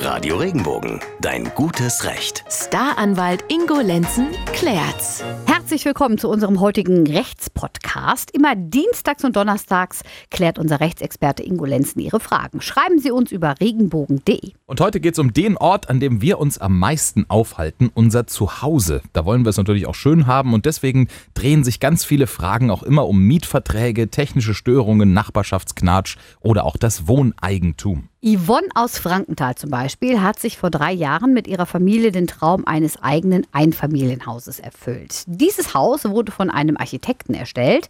Radio Regenbogen, dein gutes Recht. Staranwalt Ingo Lenzen klärt's. Herzlich willkommen zu unserem heutigen Rechtspodcast. Immer dienstags und donnerstags klärt unser Rechtsexperte Ingo Lenzen Ihre Fragen. Schreiben Sie uns über regenbogen.de. Und heute geht es um den Ort, an dem wir uns am meisten aufhalten, unser Zuhause. Da wollen wir es natürlich auch schön haben und deswegen drehen sich ganz viele Fragen auch immer um Mietverträge, technische Störungen, Nachbarschaftsknatsch oder auch das Wohneigentum. Yvonne aus Frankenthal zum Beispiel hat sich vor drei Jahren mit ihrer Familie den Traum eines eigenen Einfamilienhauses erfüllt. Dieses Haus wurde von einem Architekten erstellt.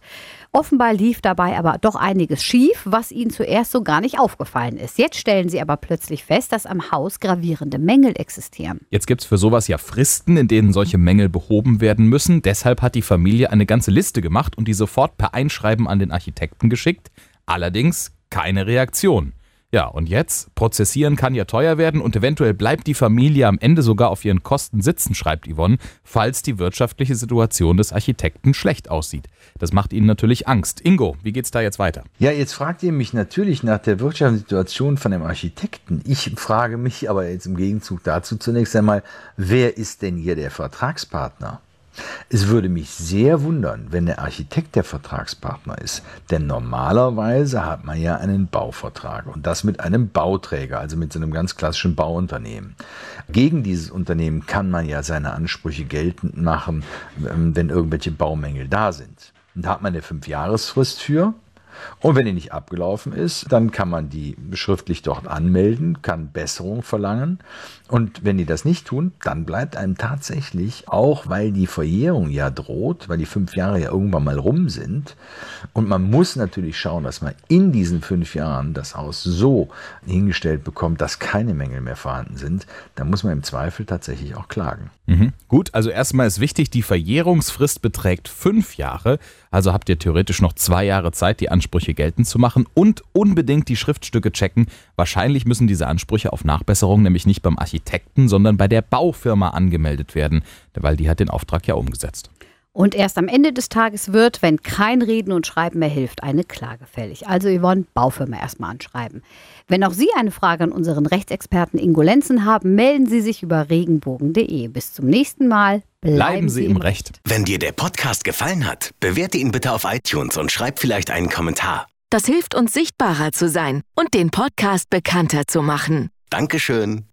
Offenbar lief dabei aber doch einiges schief, was ihnen zuerst so gar nicht aufgefallen ist. Jetzt stellen sie aber plötzlich fest, dass am Haus gravierende Mängel existieren. Jetzt gibt es für sowas ja Fristen, in denen solche Mängel behoben werden müssen. Deshalb hat die Familie eine ganze Liste gemacht und die sofort per Einschreiben an den Architekten geschickt. Allerdings keine Reaktion. Ja, und jetzt? Prozessieren kann ja teuer werden und eventuell bleibt die Familie am Ende sogar auf ihren Kosten sitzen, schreibt Yvonne, falls die wirtschaftliche Situation des Architekten schlecht aussieht. Das macht ihnen natürlich Angst. Ingo, wie geht's da jetzt weiter? Ja, jetzt fragt ihr mich natürlich nach der wirtschaftlichen Situation von dem Architekten. Ich frage mich aber jetzt im Gegenzug dazu zunächst einmal, wer ist denn hier der Vertragspartner? Es würde mich sehr wundern, wenn der Architekt der Vertragspartner ist, denn normalerweise hat man ja einen Bauvertrag und das mit einem Bauträger, also mit so einem ganz klassischen Bauunternehmen. Gegen dieses Unternehmen kann man ja seine Ansprüche geltend machen, ähm, wenn irgendwelche Baumängel da sind. Und da hat man eine Fünfjahresfrist für. Und wenn die nicht abgelaufen ist, dann kann man die schriftlich dort anmelden, kann Besserung verlangen. Und wenn die das nicht tun, dann bleibt einem tatsächlich, auch weil die Verjährung ja droht, weil die fünf Jahre ja irgendwann mal rum sind. Und man muss natürlich schauen, dass man in diesen fünf Jahren das Haus so hingestellt bekommt, dass keine Mängel mehr vorhanden sind. Da muss man im Zweifel tatsächlich auch klagen. Mhm. Gut, also erstmal ist wichtig, die Verjährungsfrist beträgt fünf Jahre. Also habt ihr theoretisch noch zwei Jahre Zeit, die Ansprüche geltend zu machen und unbedingt die Schriftstücke checken. Wahrscheinlich müssen diese Ansprüche auf Nachbesserung nämlich nicht beim Architekten, sondern bei der Baufirma angemeldet werden, weil die hat den Auftrag ja umgesetzt. Und erst am Ende des Tages wird, wenn kein Reden und Schreiben mehr hilft, eine Klage fällig. Also Yvonne, Baufirma erstmal anschreiben. Wenn auch Sie eine Frage an unseren Rechtsexperten Ingo Lenzen haben, melden Sie sich über regenbogen.de. Bis zum nächsten Mal. Bleiben, Bleiben Sie im Recht. Wenn dir der Podcast gefallen hat, bewerte ihn bitte auf iTunes und schreib vielleicht einen Kommentar. Das hilft uns sichtbarer zu sein und den Podcast bekannter zu machen. Dankeschön.